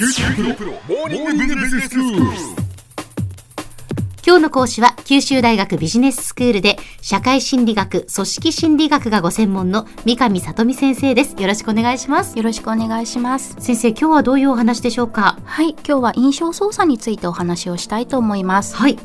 九州大学モーニングビジネススクール。今日の講師は九州大学ビジネススクールで社会心理学、組織心理学がご専門の三上里美先生です。よろしくお願いします。よろしくお願いします。先生、今日はどういうお話でしょうか？はい、今日は印象操作についてお話をしたいと思います。はい。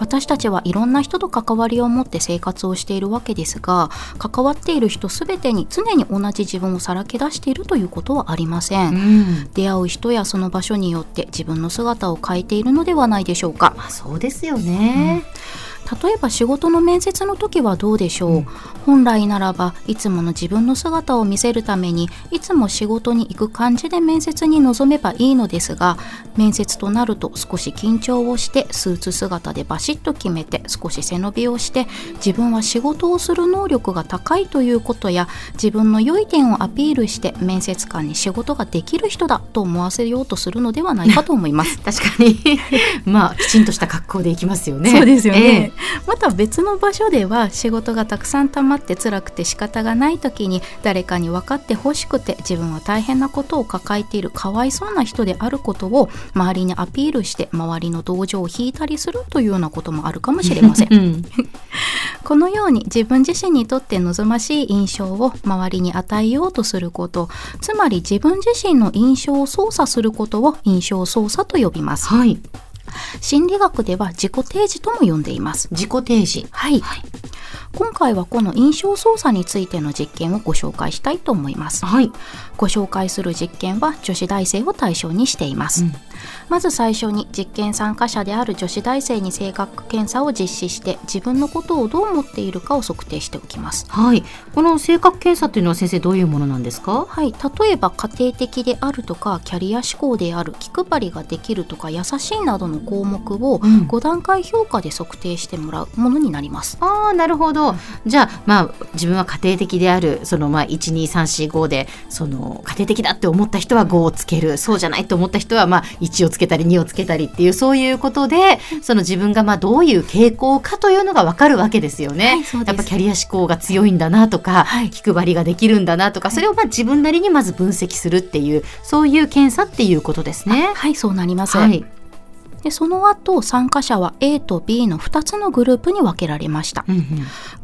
私たちはいろんな人と関わりを持って生活をしているわけですが、関わっている人すべてに常に同じ自分をさらけ出しているということはありません。ん。出会う人やその場所によって自分の姿を変えているのではないでしょうか。まあ、そうですよね。例えば仕事の面接の時はどうでしょう、本来ならばいつもの自分の姿を見せるためにいつも仕事に行く感じで面接に臨めばいいのですが面接となると少し緊張をしてスーツ姿でバシッと決めて少し背伸びをして自分は仕事をする能力が高いということや自分の良い点をアピールして面接官に仕事ができる人だと思わせようとするのではないかと思います。確かに。まあ、きちんとした格好でいきますよね。そうですよえね、また別の場所では仕事がたくさん溜まって辛くて仕方がない時に誰かに分かってほしくて自分は大変なことを抱えているかわいそうな人であることを周りにアピールして周りの同情を引いたりするというようなこともあるかもしれませんえ。うん。このように自分自身にとって望ましい印象を周りに与えようとすることつまり自分自身の印象を操作することを印象操作と呼びますはい。心理学では自己提示とも呼んでいます。自己提示。はい、今回はこの印象操作についての実験をご紹介したいと思います。はい。ご紹介する実験は女子大生を対象にしています、うんまず最初に実験参加者である女子大生に性格検査を実施して自分のことをどう思っているかを測定しておきます。はい。この性格検査っていうのは先生どういうものなんですか？はい、例えば家庭的であるとかキャリア志向である気配りができるとか優しいなどの項目をうん。5段階評価で測定してもらうものになります。ああなるほど。じゃあまあ自分は家庭的であるそのまあ12345でその家庭的だって思った人は5をつける。そうじゃないと思った人はまあ1をつけたり2をつけたりっていうそういうことでその自分がまあどういう傾向かというのが分かるわけですよね。はいやっぱキャリア志向が強いんだなとか、はい気配りができるんだなとかそれをまあ自分なりにまず分析するっていうそういう検査っていうことですね。はいそうなります、はい。でその後参加者は A と B の2つのグループに分けられました。うんうん。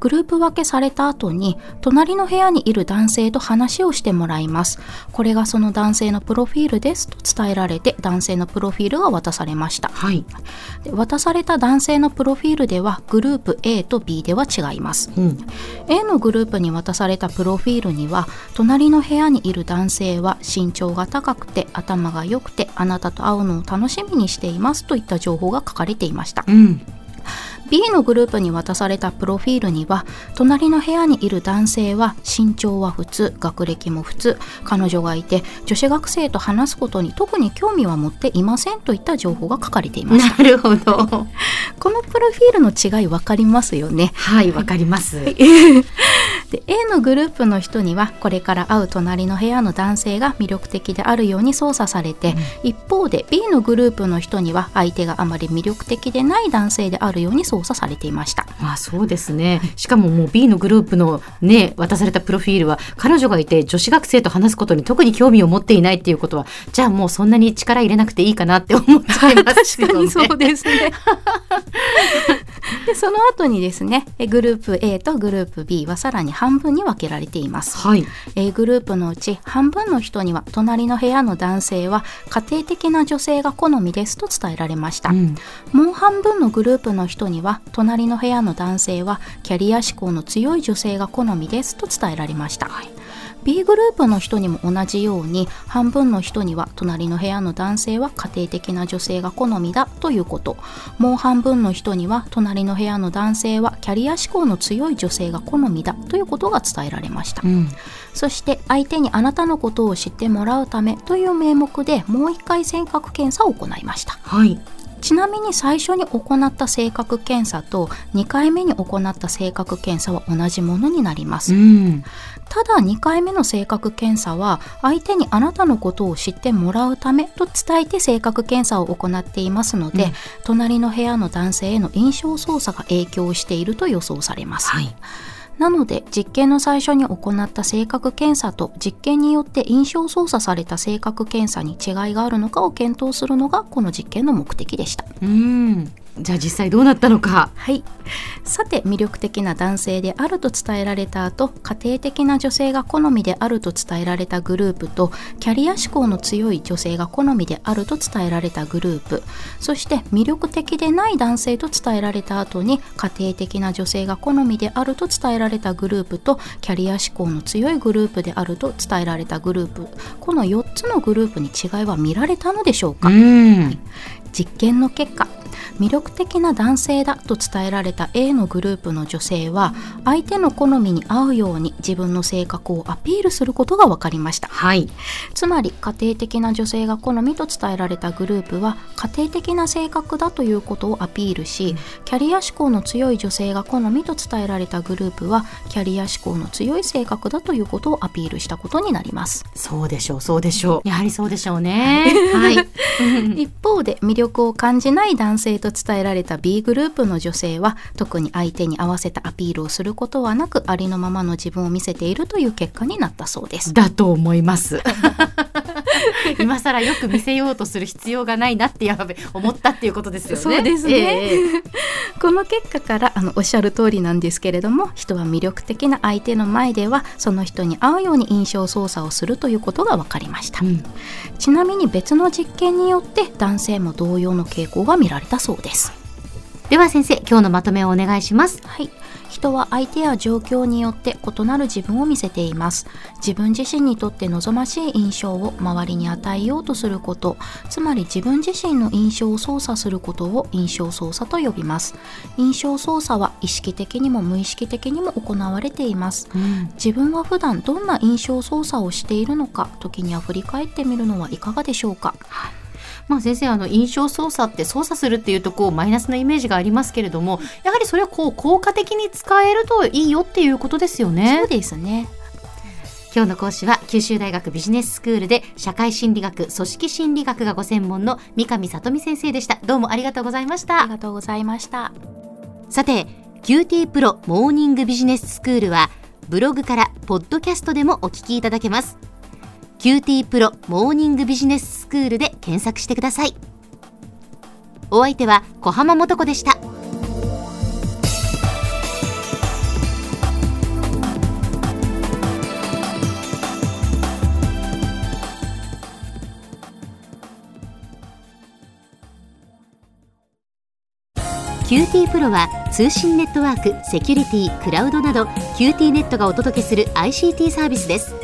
グループ分けされた後に隣の部屋にいる男性と話をしてもらいます。これがその男性のプロフィールです。と伝えられて男性のプロフィールが渡されました。はい。で渡された男性のプロフィールではグループ A と B では違います。うん。A のグループに渡されたプロフィールには隣の部屋にいる男性は身長が高くて頭が良くてあなたと会うのを楽しみにしていますといった情報が書かれていましたうん。B のグループに渡されたプロフィールには隣の部屋にいる男性は身長は普通学歴も普通彼女がいて女子学生と話すことに特に興味は持っていませんといった情報が書かれていましたなるほど。ロフィールの違い分かりますよねはい、わかります。で A のグループの人にはこれから会う隣の部屋の男性が魅力的であるように操作されて、一方で B のグループの人には相手があまり魅力的でない男性であるように操作されていましたまあそうですね。しかももう B のグループのね、渡されたプロフィールは、彼女がいて女子学生と話すことに特に興味を持っていないっていうことは、じゃあもうそんなに力入れなくていいかなって思っちゃいますよね。確かにそうですねでその後にですねえグループ A とグループ B はさらに半分に分けられていますはい。A グループのうち半分の人には隣の部屋の男性は家庭的な女性が好みですと伝えられました、うん。もう半分のグループの人には隣の部屋の男性はキャリア志向の強い女性が好みですと伝えられました、B グループの人にも同じように半分の人には隣の部屋の男性は家庭的な女性が好みだということもう半分の人には隣の部屋の男性はキャリア志向の強い女性が好みだということが伝えられました、うん。そして相手にあなたのことを知ってもらうためという名目でもう一回性格検査を行いましたはい。ちなみに最初に行った性格検査と2回目に行った性格検査は同じものになります、うん。ただ2回目の性格検査は相手にあなたのことを知ってもらうためと伝えて性格検査を行っていますので、うん隣の部屋の男性への印象操作が影響していると予想されます、はい。なので実験の最初に行った性格検査と実験によって印象操作された性格検査に違いがあるのかを検討するのがこの実験の目的でした。うん。じゃあ実際どうなったのか。はい。さて魅力的な男性であると伝えられた後家庭的な女性が好みであると伝えられたグループとキャリア志向の強い女性が好みであると伝えられたグループ。そして魅力的でない男性と伝えられた後に家庭的な女性が好みであると伝えられたグループとキャリア志向の強いグループであると伝えられたグループ。この4つのグループに違いは見られたのでしょうか、うん。実験の結果魅力的な男性だと伝えられた A のグループの女性は相手の好みに合うように自分の性格をアピールすることが分かりました。はい。つまり家庭的な女性が好みと伝えられたグループは家庭的な性格だということをアピールしキャリア志向の強い女性が好みと伝えられたグループはキャリア志向の強い性格だということをアピールしたことになります。そうでしょうそうでしょう。やはりそうでしょうね。はい。一方で魅力を感じない男性と伝えられた B グループの女性は特に相手に合わせたアピールをすることはなくありのままの自分を見せているという結果になったそうです。だと思います 今更よく見せようとする必要がないなってやべ思ったっていうことですよね。そうですね。ええ。この結果からあのおっしゃる通りなんですけれども人は魅力的な相手の前ではその人に合うように印象操作をするということが分かりました、うん。ちなみに別の実験によって男性も同様の傾向が見られたそうですでは先生今日のまとめをお願いしますはい。人は相手や状況によって異なる自分を見せています。自分自身にとって望ましい印象を周りに与えようとすること、つまり自分自身の印象を操作することを印象操作と呼びます。印象操作は意識的にも無意識的にも行われています。自分は普段どんな印象操作をしているのか、時には振り返ってみるのはいかがでしょうか。まあ先生あの印象操作って操作するっていうとこうマイナスなイメージがありますけれどもやはりそれをこう効果的に使えるといいよっていうことですよねそうですね。今日の講師は九州大学ビジネススクールで社会心理学組織心理学がご専門の三上里美先生でしたどうもありがとうございましたありがとうございました。さて QT プロモーニングビジネススクールはブログからポッドキャストでもお聞きいただけます QT プロモーニングビジネススクールで検索してください。お相手は小浜もとこでした。QTプロは通信ネットワーク、セキュリティ、クラウドなど QT ネットがお届けする ICT サービスです。